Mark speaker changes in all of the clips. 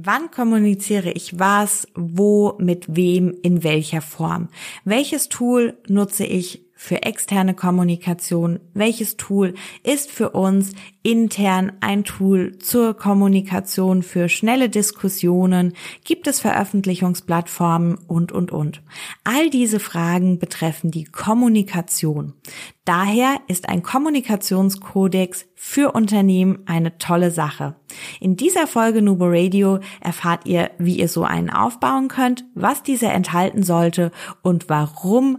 Speaker 1: Wann kommuniziere ich was, wo, mit wem, in welcher Form? Welches Tool nutze ich für externe Kommunikation? Welches Tool ist für uns intern ein Tool zur Kommunikation für schnelle Diskussionen? Gibt es Veröffentlichungsplattformen und, und, und? All diese Fragen betreffen die Kommunikation. Daher ist ein Kommunikationskodex für Unternehmen eine tolle Sache. In dieser Folge Nubo Radio erfahrt ihr, wie ihr so einen aufbauen könnt, was dieser enthalten sollte und warum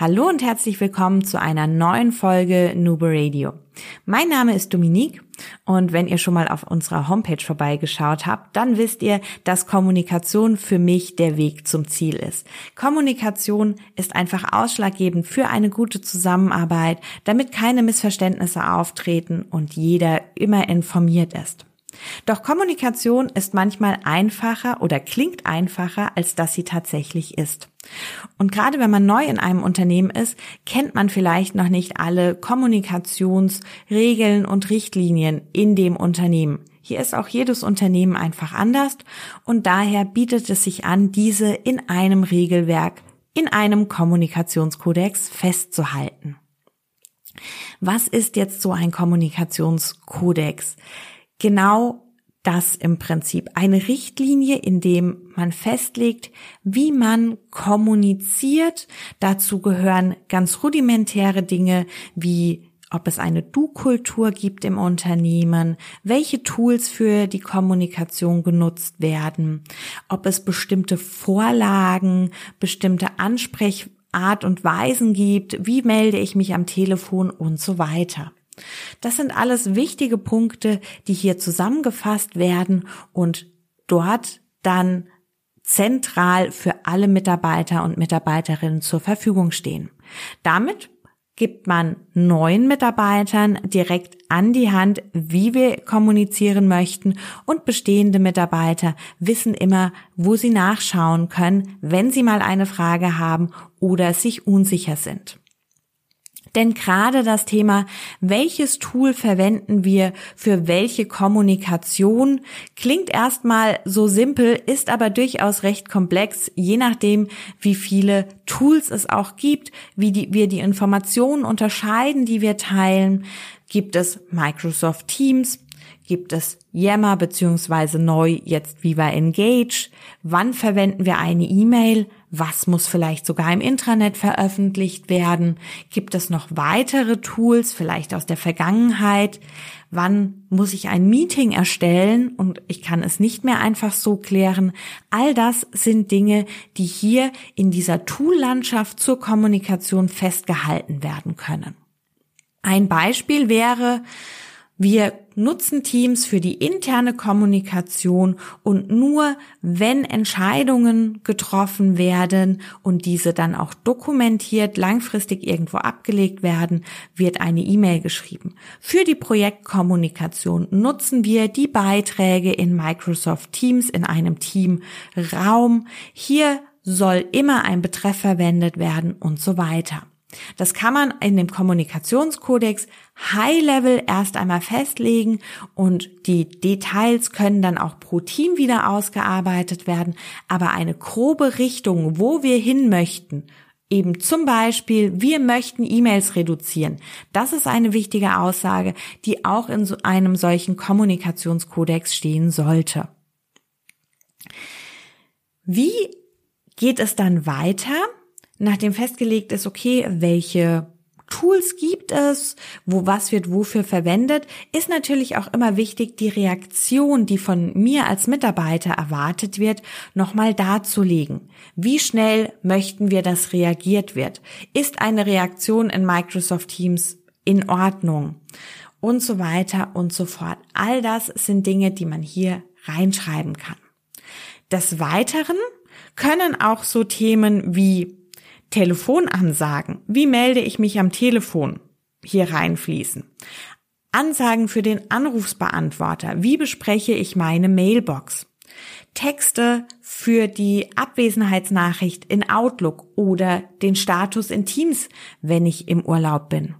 Speaker 1: Hallo und herzlich willkommen zu einer neuen Folge Nubo Radio. Mein Name ist Dominique und wenn ihr schon mal auf unserer Homepage vorbeigeschaut habt, dann wisst ihr, dass Kommunikation für mich der Weg zum Ziel ist. Kommunikation ist einfach ausschlaggebend für eine gute Zusammenarbeit, damit keine Missverständnisse auftreten und jeder immer informiert ist. Doch Kommunikation ist manchmal einfacher oder klingt einfacher, als dass sie tatsächlich ist. Und gerade wenn man neu in einem Unternehmen ist, kennt man vielleicht noch nicht alle Kommunikationsregeln und Richtlinien in dem Unternehmen. Hier ist auch jedes Unternehmen einfach anders und daher bietet es sich an, diese in einem Regelwerk, in einem Kommunikationskodex festzuhalten. Was ist jetzt so ein Kommunikationskodex? Genau das im Prinzip. Eine Richtlinie, in dem man festlegt, wie man kommuniziert. Dazu gehören ganz rudimentäre Dinge wie ob es eine Du-Kultur gibt im Unternehmen, welche Tools für die Kommunikation genutzt werden, ob es bestimmte Vorlagen, bestimmte Ansprechart und Weisen gibt, wie melde ich mich am Telefon und so weiter. Das sind alles wichtige Punkte, die hier zusammengefasst werden und dort dann zentral für alle Mitarbeiter und Mitarbeiterinnen zur Verfügung stehen. Damit gibt man neuen Mitarbeitern direkt an die Hand, wie wir kommunizieren möchten und bestehende Mitarbeiter wissen immer, wo sie nachschauen können, wenn sie mal eine Frage haben oder sich unsicher sind. Denn gerade das Thema, welches Tool verwenden wir für welche Kommunikation, klingt erstmal so simpel, ist aber durchaus recht komplex, je nachdem, wie viele Tools es auch gibt, wie die, wir die Informationen unterscheiden, die wir teilen. Gibt es Microsoft Teams? Gibt es Yammer beziehungsweise neu jetzt Viva Engage? Wann verwenden wir eine E-Mail? Was muss vielleicht sogar im Intranet veröffentlicht werden? Gibt es noch weitere Tools, vielleicht aus der Vergangenheit? Wann muss ich ein Meeting erstellen und ich kann es nicht mehr einfach so klären? All das sind Dinge, die hier in dieser Toollandschaft zur Kommunikation festgehalten werden können. Ein Beispiel wäre, wir nutzen Teams für die interne Kommunikation und nur wenn Entscheidungen getroffen werden und diese dann auch dokumentiert langfristig irgendwo abgelegt werden, wird eine E-Mail geschrieben. Für die Projektkommunikation nutzen wir die Beiträge in Microsoft Teams in einem Teamraum. Hier soll immer ein Betreff verwendet werden und so weiter. Das kann man in dem Kommunikationskodex High-Level erst einmal festlegen und die Details können dann auch pro Team wieder ausgearbeitet werden. Aber eine grobe Richtung, wo wir hin möchten, eben zum Beispiel, wir möchten E-Mails reduzieren. Das ist eine wichtige Aussage, die auch in so einem solchen Kommunikationskodex stehen sollte. Wie geht es dann weiter? Nachdem festgelegt ist, okay, welche Tools gibt es, wo was wird wofür verwendet, ist natürlich auch immer wichtig, die Reaktion, die von mir als Mitarbeiter erwartet wird, nochmal darzulegen. Wie schnell möchten wir, dass reagiert wird? Ist eine Reaktion in Microsoft Teams in Ordnung? Und so weiter und so fort. All das sind Dinge, die man hier reinschreiben kann. Des Weiteren können auch so Themen wie Telefonansagen. Wie melde ich mich am Telefon? Hier reinfließen. Ansagen für den Anrufsbeantworter. Wie bespreche ich meine Mailbox? Texte für die Abwesenheitsnachricht in Outlook oder den Status in Teams, wenn ich im Urlaub bin.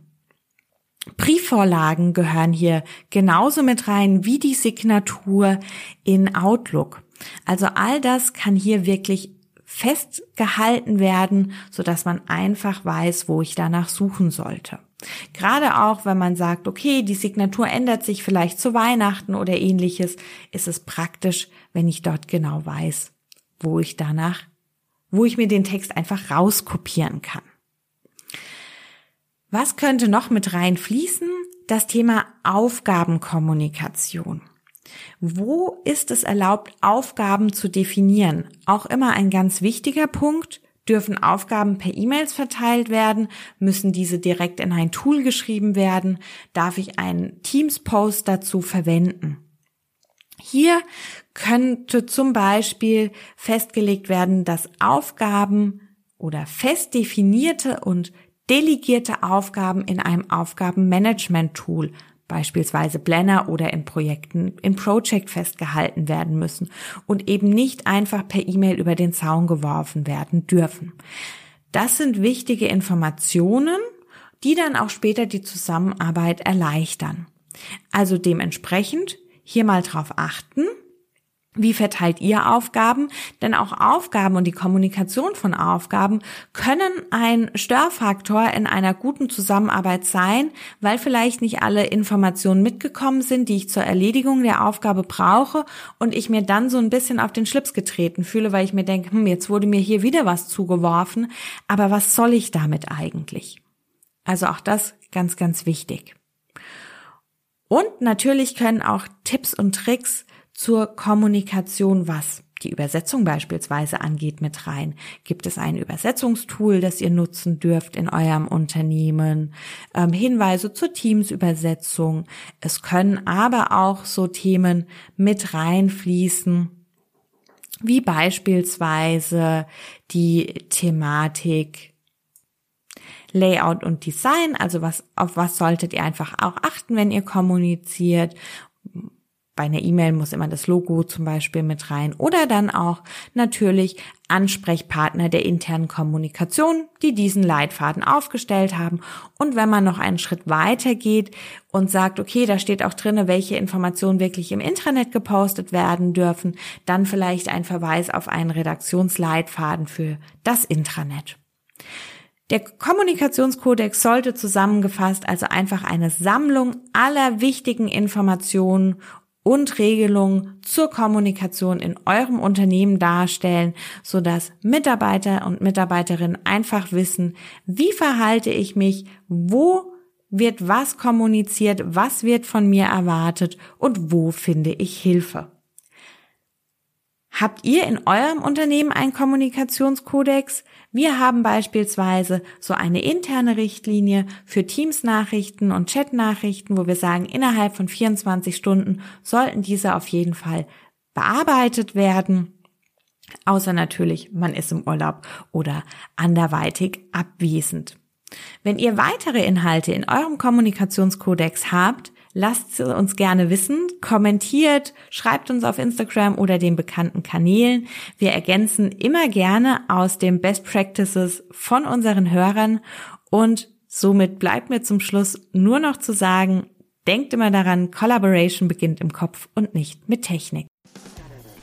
Speaker 1: Briefvorlagen gehören hier genauso mit rein wie die Signatur in Outlook. Also all das kann hier wirklich festgehalten werden, so dass man einfach weiß, wo ich danach suchen sollte. Gerade auch, wenn man sagt, okay, die Signatur ändert sich vielleicht zu Weihnachten oder ähnliches, ist es praktisch, wenn ich dort genau weiß, wo ich danach, wo ich mir den Text einfach rauskopieren kann. Was könnte noch mit reinfließen? Das Thema Aufgabenkommunikation. Wo ist es erlaubt, Aufgaben zu definieren? Auch immer ein ganz wichtiger Punkt. Dürfen Aufgaben per E-Mails verteilt werden? Müssen diese direkt in ein Tool geschrieben werden? Darf ich einen Teams-Post dazu verwenden? Hier könnte zum Beispiel festgelegt werden, dass Aufgaben oder fest definierte und delegierte Aufgaben in einem Aufgabenmanagement-Tool beispielsweise Planner oder in Projekten in Project festgehalten werden müssen und eben nicht einfach per E-Mail über den Zaun geworfen werden dürfen. Das sind wichtige Informationen, die dann auch später die Zusammenarbeit erleichtern. Also dementsprechend hier mal drauf achten, wie verteilt ihr Aufgaben? Denn auch Aufgaben und die Kommunikation von Aufgaben können ein Störfaktor in einer guten Zusammenarbeit sein, weil vielleicht nicht alle Informationen mitgekommen sind, die ich zur Erledigung der Aufgabe brauche und ich mir dann so ein bisschen auf den Schlips getreten fühle, weil ich mir denke, hm, jetzt wurde mir hier wieder was zugeworfen, aber was soll ich damit eigentlich? Also auch das ganz, ganz wichtig. Und natürlich können auch Tipps und Tricks zur Kommunikation, was die Übersetzung beispielsweise angeht, mit rein? Gibt es ein Übersetzungstool, das ihr nutzen dürft in eurem Unternehmen? Ähm, Hinweise zur Teams-Übersetzung. Es können aber auch so Themen mit reinfließen, wie beispielsweise die Thematik Layout und Design, also was, auf was solltet ihr einfach auch achten, wenn ihr kommuniziert bei einer E-Mail muss immer das Logo zum Beispiel mit rein oder dann auch natürlich Ansprechpartner der internen Kommunikation, die diesen Leitfaden aufgestellt haben. Und wenn man noch einen Schritt weiter geht und sagt, okay, da steht auch drinne, welche Informationen wirklich im Intranet gepostet werden dürfen, dann vielleicht ein Verweis auf einen Redaktionsleitfaden für das Intranet. Der Kommunikationskodex sollte zusammengefasst also einfach eine Sammlung aller wichtigen Informationen und Regelungen zur Kommunikation in eurem Unternehmen darstellen, sodass Mitarbeiter und Mitarbeiterinnen einfach wissen, wie verhalte ich mich, wo wird was kommuniziert, was wird von mir erwartet und wo finde ich Hilfe. Habt ihr in eurem Unternehmen einen Kommunikationskodex? Wir haben beispielsweise so eine interne Richtlinie für Teams-Nachrichten und Chat-Nachrichten, wo wir sagen, innerhalb von 24 Stunden sollten diese auf jeden Fall bearbeitet werden. Außer natürlich, man ist im Urlaub oder anderweitig abwesend. Wenn ihr weitere Inhalte in eurem Kommunikationskodex habt, Lasst uns gerne wissen, kommentiert, schreibt uns auf Instagram oder den bekannten Kanälen. Wir ergänzen immer gerne aus den Best Practices von unseren Hörern und somit bleibt mir zum Schluss nur noch zu sagen, denkt immer daran, Collaboration beginnt im Kopf und nicht mit Technik.